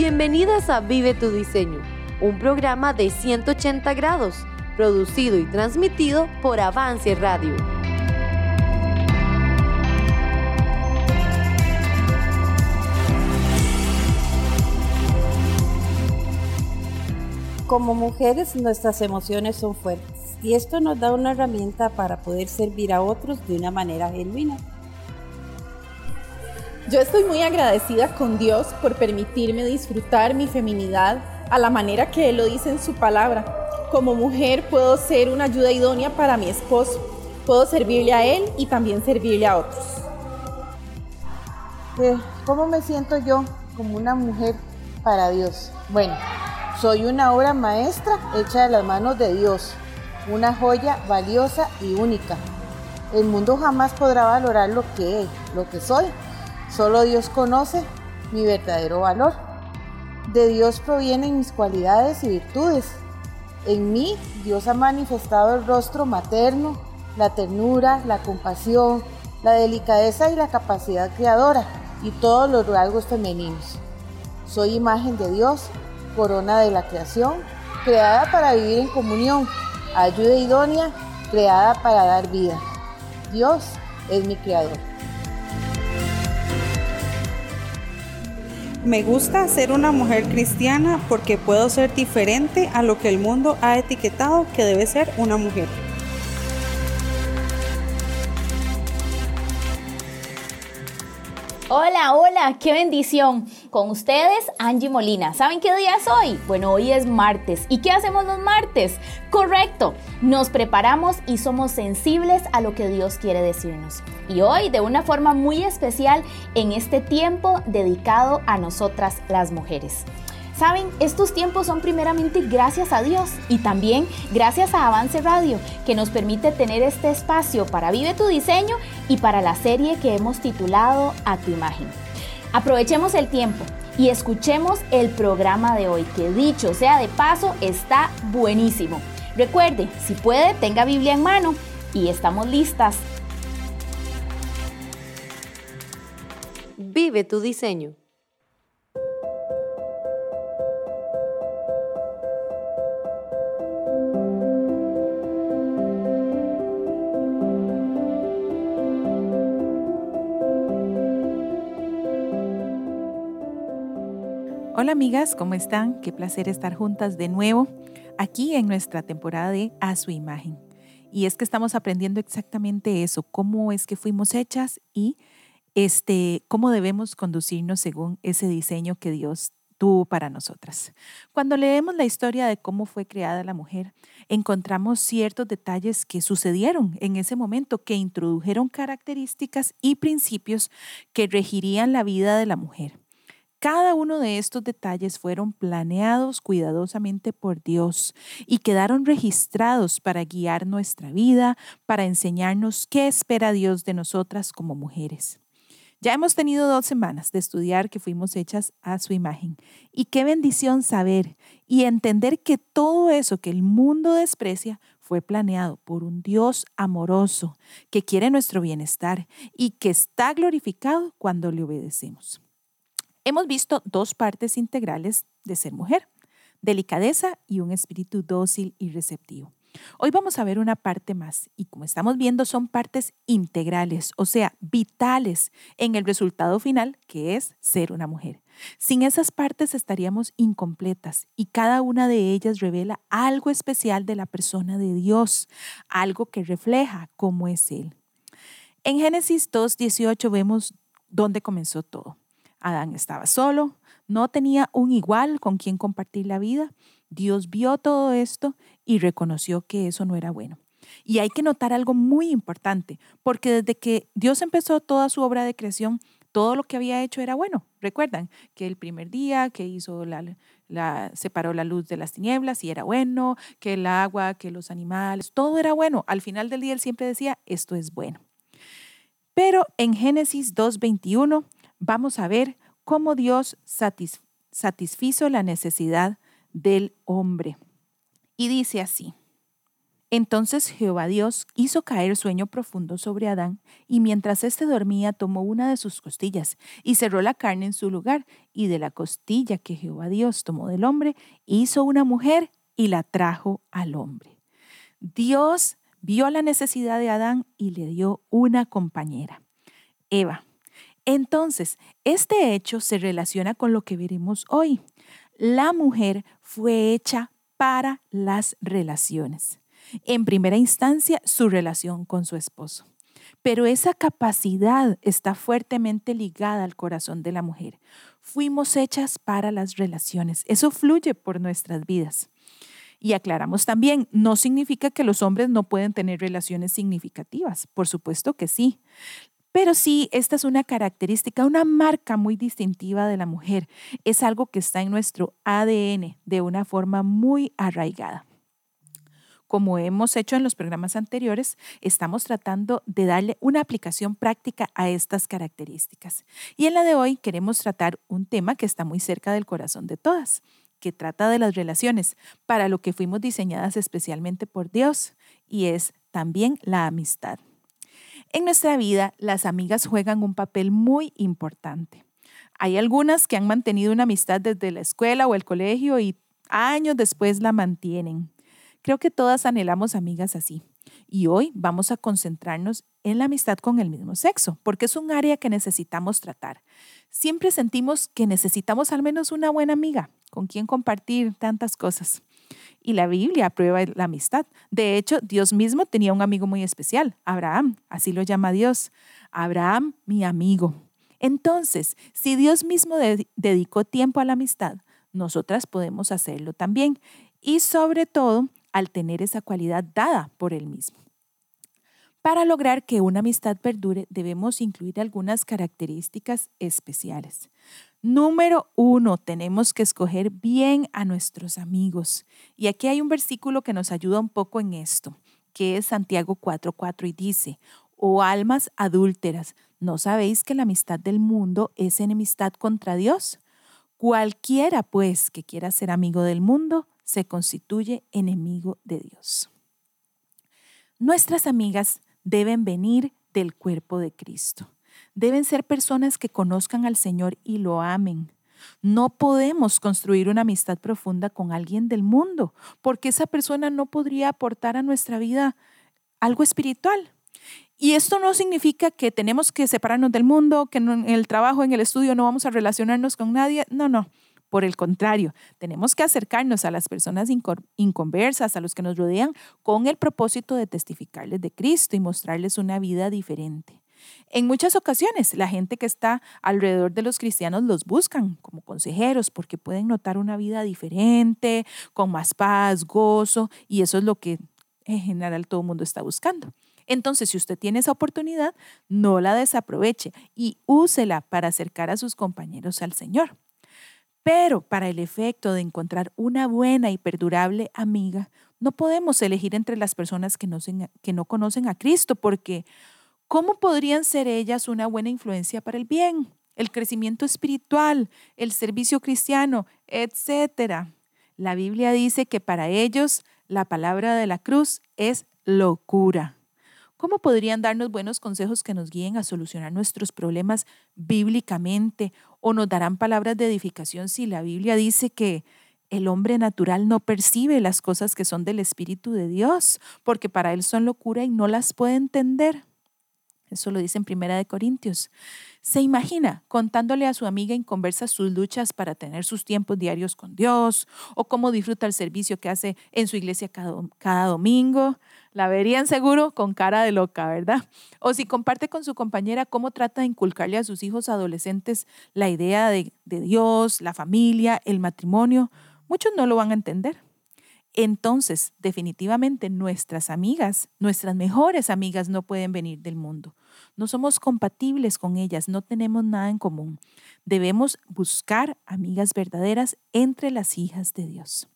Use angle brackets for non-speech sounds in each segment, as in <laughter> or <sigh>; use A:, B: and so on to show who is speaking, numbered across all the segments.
A: Bienvenidas a Vive tu Diseño, un programa de 180 grados, producido y transmitido por Avance Radio.
B: Como mujeres nuestras emociones son fuertes y esto nos da una herramienta para poder servir a otros de una manera genuina.
C: Yo estoy muy agradecida con Dios por permitirme disfrutar mi feminidad a la manera que Él lo dice en su palabra. Como mujer puedo ser una ayuda idónea para mi esposo. Puedo servirle a Él y también servirle a otros.
B: Eh, ¿Cómo me siento yo como una mujer para Dios? Bueno, soy una obra maestra hecha de las manos de Dios, una joya valiosa y única. El mundo jamás podrá valorar lo que, lo que soy Solo Dios conoce mi verdadero valor. De Dios provienen mis cualidades y virtudes. En mí Dios ha manifestado el rostro materno, la ternura, la compasión, la delicadeza y la capacidad creadora y todos los rasgos femeninos. Soy imagen de Dios, corona de la creación, creada para vivir en comunión, ayuda idónea, creada para dar vida. Dios es mi creador.
D: Me gusta ser una mujer cristiana porque puedo ser diferente a lo que el mundo ha etiquetado que debe ser una mujer.
E: Hola, qué bendición. Con ustedes, Angie Molina. ¿Saben qué día es hoy? Bueno, hoy es martes. ¿Y qué hacemos los martes? Correcto, nos preparamos y somos sensibles a lo que Dios quiere decirnos. Y hoy, de una forma muy especial, en este tiempo dedicado a nosotras las mujeres. Saben, estos tiempos son primeramente gracias a Dios y también gracias a Avance Radio, que nos permite tener este espacio para Vive tu Diseño y para la serie que hemos titulado A tu imagen. Aprovechemos el tiempo y escuchemos el programa de hoy, que dicho sea de paso, está buenísimo. Recuerde, si puede, tenga Biblia en mano y estamos listas.
A: Vive tu diseño.
F: Hola amigas, ¿cómo están? Qué placer estar juntas de nuevo aquí en nuestra temporada de A su imagen. Y es que estamos aprendiendo exactamente eso, cómo es que fuimos hechas y este, cómo debemos conducirnos según ese diseño que Dios tuvo para nosotras. Cuando leemos la historia de cómo fue creada la mujer, encontramos ciertos detalles que sucedieron en ese momento, que introdujeron características y principios que regirían la vida de la mujer. Cada uno de estos detalles fueron planeados cuidadosamente por Dios y quedaron registrados para guiar nuestra vida, para enseñarnos qué espera Dios de nosotras como mujeres. Ya hemos tenido dos semanas de estudiar que fuimos hechas a su imagen. Y qué bendición saber y entender que todo eso que el mundo desprecia fue planeado por un Dios amoroso que quiere nuestro bienestar y que está glorificado cuando le obedecemos. Hemos visto dos partes integrales de ser mujer, delicadeza y un espíritu dócil y receptivo. Hoy vamos a ver una parte más y como estamos viendo son partes integrales, o sea, vitales en el resultado final que es ser una mujer. Sin esas partes estaríamos incompletas y cada una de ellas revela algo especial de la persona de Dios, algo que refleja cómo es Él. En Génesis 2.18 vemos dónde comenzó todo. Adán estaba solo, no tenía un igual con quien compartir la vida. Dios vio todo esto y reconoció que eso no era bueno. Y hay que notar algo muy importante, porque desde que Dios empezó toda su obra de creación, todo lo que había hecho era bueno. Recuerdan que el primer día que hizo la, separó la luz de las tinieblas y era bueno, que el agua, que los animales, todo era bueno. Al final del día él siempre decía, esto es bueno. Pero en Génesis 2.21 vamos a ver cómo Dios satisfizo la necesidad del hombre. Y dice así, Entonces Jehová Dios hizo caer sueño profundo sobre Adán, y mientras éste dormía tomó una de sus costillas y cerró la carne en su lugar, y de la costilla que Jehová Dios tomó del hombre, hizo una mujer y la trajo al hombre. Dios vio la necesidad de Adán y le dio una compañera, Eva. Entonces, este hecho se relaciona con lo que veremos hoy. La mujer fue hecha para las relaciones. En primera instancia, su relación con su esposo. Pero esa capacidad está fuertemente ligada al corazón de la mujer. Fuimos hechas para las relaciones. Eso fluye por nuestras vidas. Y aclaramos también, no significa que los hombres no pueden tener relaciones significativas. Por supuesto que sí. Pero sí, esta es una característica, una marca muy distintiva de la mujer. Es algo que está en nuestro ADN de una forma muy arraigada. Como hemos hecho en los programas anteriores, estamos tratando de darle una aplicación práctica a estas características. Y en la de hoy queremos tratar un tema que está muy cerca del corazón de todas, que trata de las relaciones, para lo que fuimos diseñadas especialmente por Dios, y es también la amistad. En nuestra vida, las amigas juegan un papel muy importante. Hay algunas que han mantenido una amistad desde la escuela o el colegio y años después la mantienen. Creo que todas anhelamos amigas así. Y hoy vamos a concentrarnos en la amistad con el mismo sexo, porque es un área que necesitamos tratar. Siempre sentimos que necesitamos al menos una buena amiga con quien compartir tantas cosas. Y la Biblia aprueba la amistad. De hecho, Dios mismo tenía un amigo muy especial, Abraham, así lo llama Dios. Abraham, mi amigo. Entonces, si Dios mismo dedicó tiempo a la amistad, nosotras podemos hacerlo también. Y sobre todo, al tener esa cualidad dada por Él mismo. Para lograr que una amistad perdure, debemos incluir algunas características especiales. Número uno, tenemos que escoger bien a nuestros amigos. Y aquí hay un versículo que nos ayuda un poco en esto, que es Santiago 4:4 y dice, oh almas adúlteras, ¿no sabéis que la amistad del mundo es enemistad contra Dios? Cualquiera, pues, que quiera ser amigo del mundo, se constituye enemigo de Dios. Nuestras amigas deben venir del cuerpo de Cristo. Deben ser personas que conozcan al Señor y lo amen. No podemos construir una amistad profunda con alguien del mundo, porque esa persona no podría aportar a nuestra vida algo espiritual. Y esto no significa que tenemos que separarnos del mundo, que en el trabajo, en el estudio no vamos a relacionarnos con nadie. No, no. Por el contrario, tenemos que acercarnos a las personas inconversas, a los que nos rodean, con el propósito de testificarles de Cristo y mostrarles una vida diferente. En muchas ocasiones, la gente que está alrededor de los cristianos los buscan como consejeros porque pueden notar una vida diferente, con más paz, gozo, y eso es lo que en general todo el mundo está buscando. Entonces, si usted tiene esa oportunidad, no la desaproveche y úsela para acercar a sus compañeros al Señor. Pero para el efecto de encontrar una buena y perdurable amiga, no podemos elegir entre las personas que no, que no conocen a Cristo, porque ¿cómo podrían ser ellas una buena influencia para el bien, el crecimiento espiritual, el servicio cristiano, etcétera? La Biblia dice que para ellos la palabra de la cruz es locura. ¿Cómo podrían darnos buenos consejos que nos guíen a solucionar nuestros problemas bíblicamente o nos darán palabras de edificación si la Biblia dice que el hombre natural no percibe las cosas que son del Espíritu de Dios, porque para él son locura y no las puede entender? Eso lo dice en Primera de Corintios. Se imagina contándole a su amiga en conversa sus luchas para tener sus tiempos diarios con Dios o cómo disfruta el servicio que hace en su iglesia cada, cada, domingo. La verían seguro con cara de loca, ¿verdad? O si comparte con su compañera cómo trata de inculcarle a sus hijos adolescentes la idea de, de Dios, la familia, el matrimonio. Muchos no lo van a entender. Entonces, definitivamente nuestras amigas, nuestras mejores amigas no pueden venir del mundo. No somos compatibles con ellas, no tenemos nada en común. Debemos buscar amigas verdaderas entre las hijas de Dios.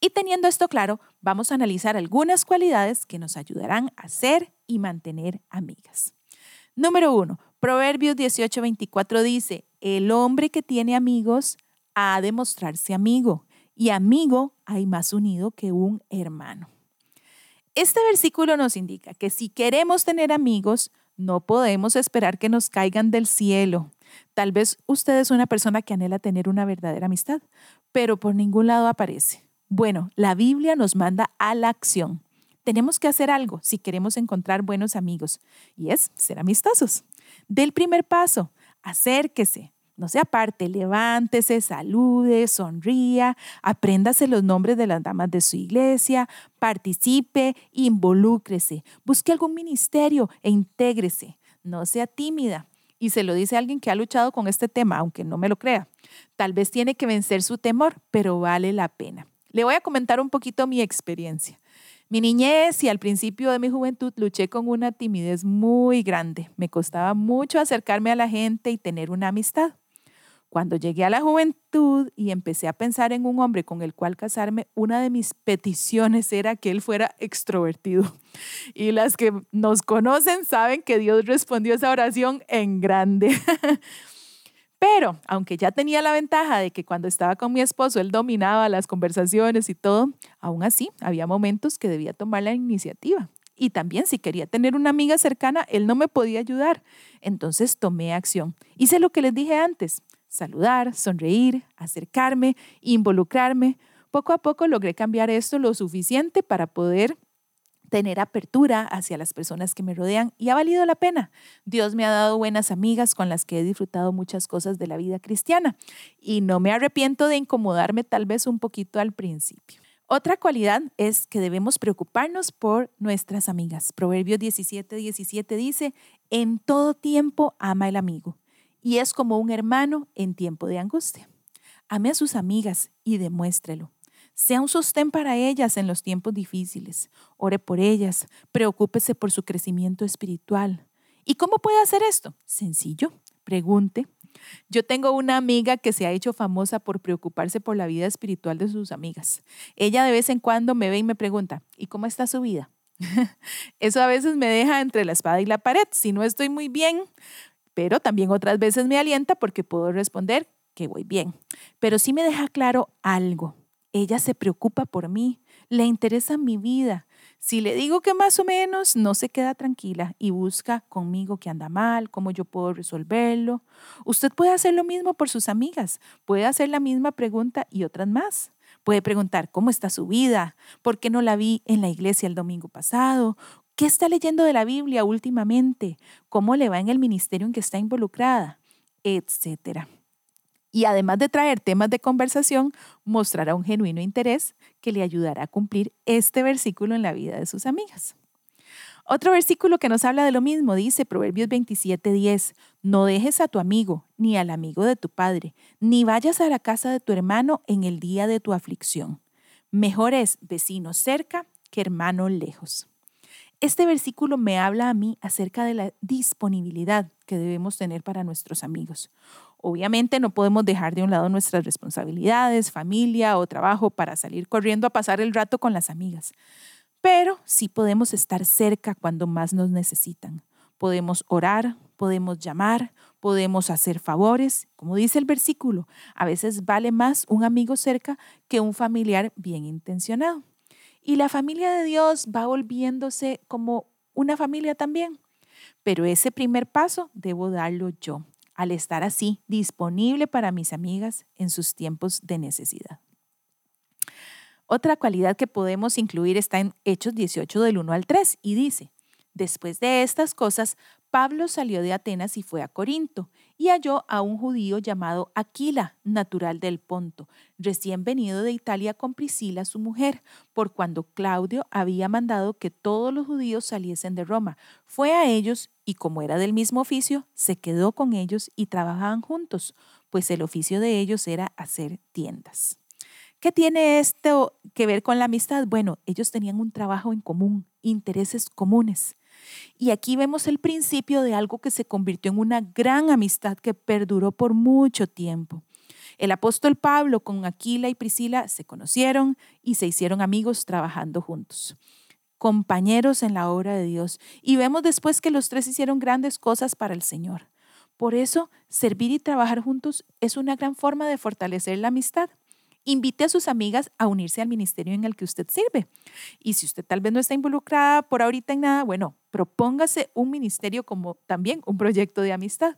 F: Y teniendo esto claro, vamos a analizar algunas cualidades que nos ayudarán a ser y mantener amigas. Número uno, Proverbios 18:24 dice, el hombre que tiene amigos ha de mostrarse amigo y amigo hay más unido que un hermano. Este versículo nos indica que si queremos tener amigos, no podemos esperar que nos caigan del cielo. Tal vez usted es una persona que anhela tener una verdadera amistad, pero por ningún lado aparece. Bueno, la Biblia nos manda a la acción. Tenemos que hacer algo si queremos encontrar buenos amigos, y es ser amistosos. Del primer paso, acérquese, no se aparte, levántese, salude, sonría, apréndase los nombres de las damas de su iglesia, participe, involúcrese, busque algún ministerio e intégrese. No sea tímida. Y se lo dice alguien que ha luchado con este tema, aunque no me lo crea. Tal vez tiene que vencer su temor, pero vale la pena. Le voy a comentar un poquito mi experiencia. Mi niñez y al principio de mi juventud luché con una timidez muy grande. Me costaba mucho acercarme a la gente y tener una amistad. Cuando llegué a la juventud y empecé a pensar en un hombre con el cual casarme, una de mis peticiones era que él fuera extrovertido. <laughs> Y las que nos conocen saben que Dios respondió esa oración en grande. <laughs> Pero, aunque ya tenía la ventaja de que cuando estaba con mi esposo él dominaba las conversaciones y todo, aún así había momentos que debía tomar la iniciativa. Y también si quería tener una amiga cercana, él no me podía ayudar. Entonces tomé acción. Hice lo que les dije antes saludar, sonreír, acercarme, involucrarme. Poco a poco logré cambiar esto lo suficiente para poder tener apertura hacia las personas que me rodean y ha valido la pena. Dios me ha dado buenas amigas con las que he disfrutado muchas cosas de la vida cristiana y no me arrepiento de incomodarme tal vez un poquito al principio. Otra cualidad es que debemos preocuparnos por nuestras amigas. Proverbios 17, 17 dice, en todo tiempo ama el amigo y es como un hermano en tiempo de angustia. Ame a sus amigas y demuéstrelo. Sea un sostén para ellas en los tiempos difíciles. Ore por ellas, preocúpese por su crecimiento espiritual. ¿Y cómo puede hacer esto? Sencillo, pregunte. Yo tengo una amiga que se ha hecho famosa por preocuparse por la vida espiritual de sus amigas. Ella de vez en cuando me ve y me pregunta, ¿y cómo está su vida? <laughs> Eso a veces me deja entre la espada y la pared. Si no estoy muy bien, pero también otras veces me alienta porque puedo responder que voy bien. Pero sí me deja claro algo. Ella se preocupa por mí, le interesa mi vida. Si le digo que más o menos, no se queda tranquila y busca conmigo que anda mal, cómo yo puedo resolverlo. Usted puede hacer lo mismo por sus amigas, puede hacer la misma pregunta y otras más. Puede preguntar cómo está su vida, por qué no la vi en la iglesia el domingo pasado, ¿Qué está leyendo de la Biblia últimamente? ¿Cómo le va en el ministerio en que está involucrada? Etcétera. Y además de traer temas de conversación, mostrará un genuino interés que le ayudará a cumplir este versículo en la vida de sus amigas. Otro versículo que nos habla de lo mismo dice Proverbios 27:10, no dejes a tu amigo ni al amigo de tu padre, ni vayas a la casa de tu hermano en el día de tu aflicción. Mejor es vecino cerca que hermano lejos. Este versículo me habla a mí acerca de la disponibilidad que debemos tener para nuestros amigos. Obviamente no podemos dejar de un lado nuestras responsabilidades, familia o trabajo para salir corriendo a pasar el rato con las amigas, pero sí podemos estar cerca cuando más nos necesitan. Podemos orar, podemos llamar, podemos hacer favores. Como dice el versículo, a veces vale más un amigo cerca que un familiar bien intencionado. Y la familia de Dios va volviéndose como una familia también. Pero ese primer paso debo darlo yo, al estar así disponible para mis amigas en sus tiempos de necesidad. Otra cualidad que podemos incluir está en Hechos 18 del 1 al 3 y dice, después de estas cosas, Pablo salió de Atenas y fue a Corinto y halló a un judío llamado Aquila, natural del Ponto, recién venido de Italia con Priscila, su mujer, por cuando Claudio había mandado que todos los judíos saliesen de Roma. Fue a ellos y como era del mismo oficio, se quedó con ellos y trabajaban juntos, pues el oficio de ellos era hacer tiendas. ¿Qué tiene esto que ver con la amistad? Bueno, ellos tenían un trabajo en común, intereses comunes. Y aquí vemos el principio de algo que se convirtió en una gran amistad que perduró por mucho tiempo. El apóstol Pablo con Aquila y Priscila se conocieron y se hicieron amigos trabajando juntos, compañeros en la obra de Dios. Y vemos después que los tres hicieron grandes cosas para el Señor. Por eso, servir y trabajar juntos es una gran forma de fortalecer la amistad. Invite a sus amigas a unirse al ministerio en el que usted sirve. Y si usted tal vez no está involucrada por ahorita en nada, bueno, propóngase un ministerio como también un proyecto de amistad.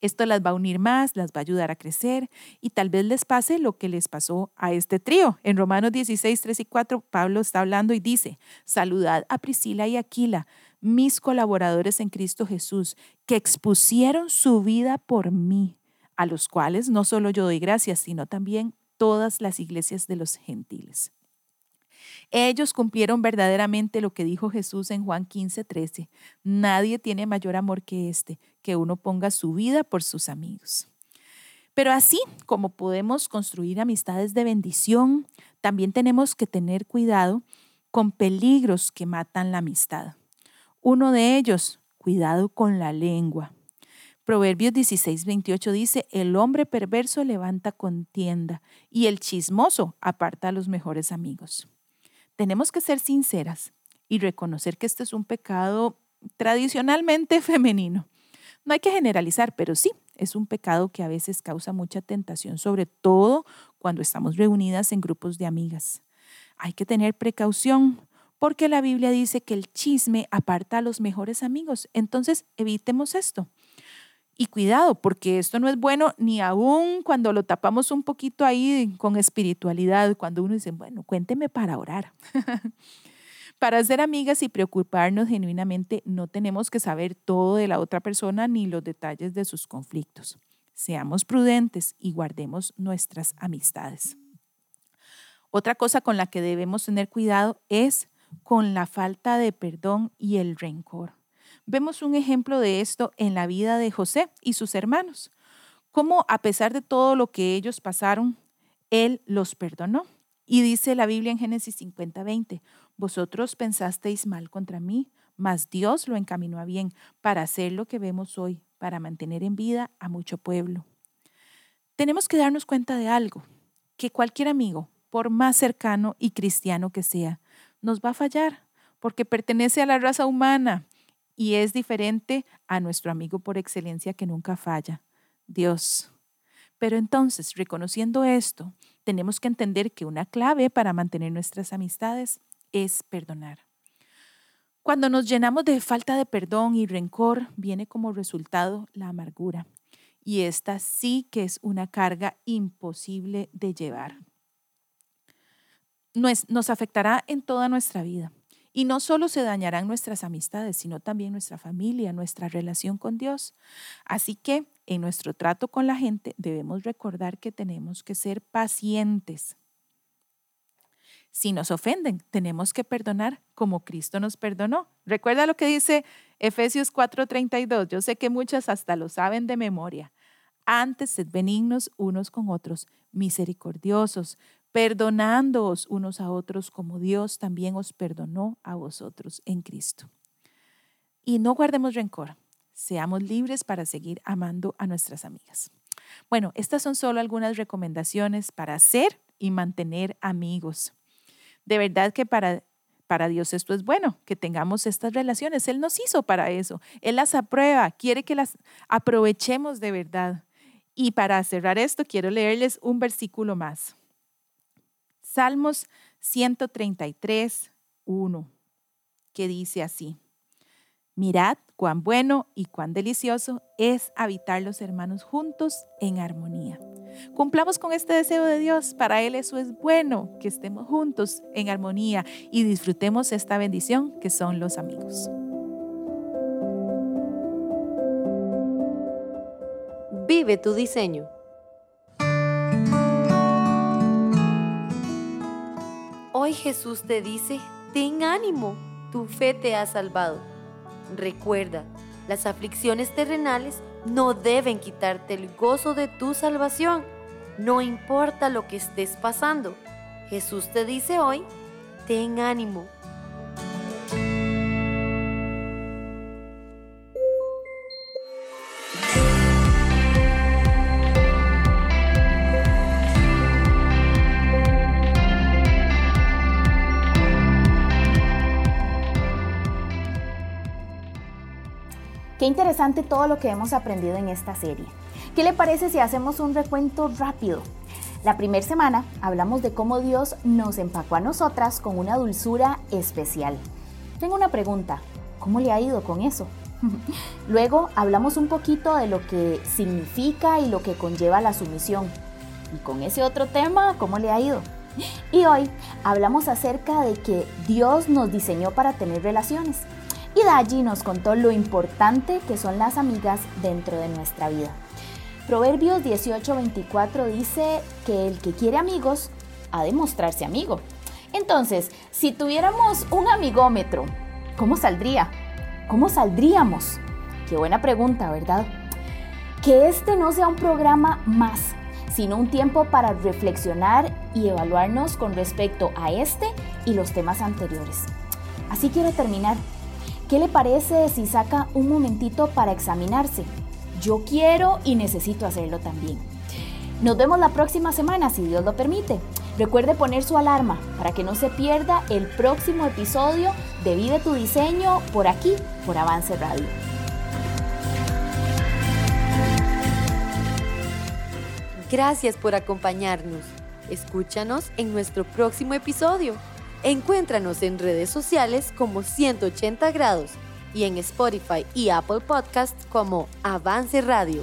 F: Esto las va a unir más, las va a ayudar a crecer y tal vez les pase lo que les pasó a este trío. En Romanos 16, 3 y 4, Pablo está hablando y dice, saludad a Priscila y Aquila, mis colaboradores en Cristo Jesús, que expusieron su vida por mí, a los cuales no solo yo doy gracias, sino también todas las iglesias de los gentiles. Ellos cumplieron verdaderamente lo que dijo Jesús en Juan 15, 13. Nadie tiene mayor amor que este, que uno ponga su vida por sus amigos. Pero así como podemos construir amistades de bendición, también tenemos que tener cuidado con peligros que matan la amistad. Uno de ellos, cuidado con la lengua. Proverbios 16, 28 dice, el hombre perverso levanta contienda y el chismoso aparta a los mejores amigos. Tenemos que ser sinceras y reconocer que este es un pecado tradicionalmente <laughs> femenino. No hay que generalizar, pero sí, es un pecado que a veces causa mucha tentación, sobre todo cuando estamos reunidas en grupos de amigas. Hay que tener precaución porque la Biblia dice que el chisme aparta a los mejores amigos. Entonces, evitemos esto. Y cuidado, porque esto no es bueno ni aún cuando lo tapamos un poquito ahí con espiritualidad, cuando uno dice, bueno, cuénteme para orar. <laughs> para ser amigas y preocuparnos genuinamente, no tenemos que saber todo de la otra persona ni los detalles de sus conflictos. Seamos prudentes y guardemos nuestras amistades. Otra cosa con la que debemos tener cuidado es con la falta de perdón y el rencor. Vemos un ejemplo de esto en la vida de José y sus hermanos, cómo a pesar de todo lo que ellos pasaron, Él los perdonó. Y dice la Biblia en Génesis 50, 20, vosotros pensasteis mal contra mí, mas Dios lo encaminó a bien para hacer lo que vemos hoy, para mantener en vida a mucho pueblo. Tenemos que darnos cuenta de algo, que cualquier amigo, por más cercano y cristiano que sea, nos va a fallar, porque pertenece a la raza humana y es diferente a nuestro amigo por excelencia que nunca falla, Dios. Pero entonces, reconociendo esto, tenemos que entender que una clave para mantener nuestras amistades es perdonar. Cuando nos llenamos de falta de perdón y rencor, viene como resultado la amargura. Y esta sí que es una carga imposible de llevar. Nos, nos afectará en toda nuestra vida. Y no solo se dañarán nuestras amistades, sino también nuestra familia, nuestra relación con Dios. Así que en nuestro trato con la gente debemos recordar que tenemos que ser pacientes. Si nos ofenden, tenemos que perdonar como Cristo nos perdonó. Recuerda lo que dice Efesios 4:32. Yo sé que muchas hasta lo saben de memoria. Antes sed benignos unos con otros, misericordiosos, perdonándoos unos a otros como Dios también os perdonó a vosotros en Cristo. Y no guardemos rencor, seamos libres para seguir amando a nuestras amigas. Bueno, estas son solo algunas recomendaciones para ser y mantener amigos. De verdad que para, para Dios esto es bueno, que tengamos estas relaciones. Él nos hizo para eso. Él las aprueba, quiere que las aprovechemos de verdad. Y para cerrar esto, quiero leerles un versículo más. Salmos 133, 1, que dice así, mirad cuán bueno y cuán delicioso es habitar los hermanos juntos en armonía. Cumplamos con este deseo de Dios, para Él eso es bueno, que estemos juntos en armonía y disfrutemos esta bendición que son los amigos.
A: Vive tu diseño. Jesús te dice, ten ánimo, tu fe te ha salvado. Recuerda, las aflicciones terrenales no deben quitarte el gozo de tu salvación, no importa lo que estés pasando. Jesús te dice hoy, ten ánimo,
E: interesante todo lo que hemos aprendido en esta serie. ¿Qué le parece si hacemos un recuento rápido? La primera semana hablamos de cómo Dios nos empacó a nosotras con una dulzura especial. Tengo una pregunta, ¿cómo le ha ido con eso? <laughs> Luego hablamos un poquito de lo que significa y lo que conlleva la sumisión. Y con ese otro tema, ¿cómo le ha ido? Y hoy hablamos acerca de que Dios nos diseñó para tener relaciones. Y Daji nos contó lo importante que son las amigas dentro de nuestra vida. Proverbios 18:24 dice que el que quiere amigos ha de mostrarse amigo. Entonces, si tuviéramos un amigómetro, ¿cómo saldría? ¿Cómo saldríamos? Qué buena pregunta, ¿verdad? Que este no sea un programa más, sino un tiempo para reflexionar y evaluarnos con respecto a este y los temas anteriores. Así quiero terminar. ¿Qué le parece si saca un momentito para examinarse? Yo quiero y necesito hacerlo también. Nos vemos la próxima semana, si Dios lo permite. Recuerde poner su alarma para que no se pierda el próximo episodio de Vive tu Diseño por aquí, por Avance Radio.
A: Gracias por acompañarnos. Escúchanos en nuestro próximo episodio. Encuéntranos en redes sociales como 180 grados y en Spotify y Apple Podcasts como Avance Radio.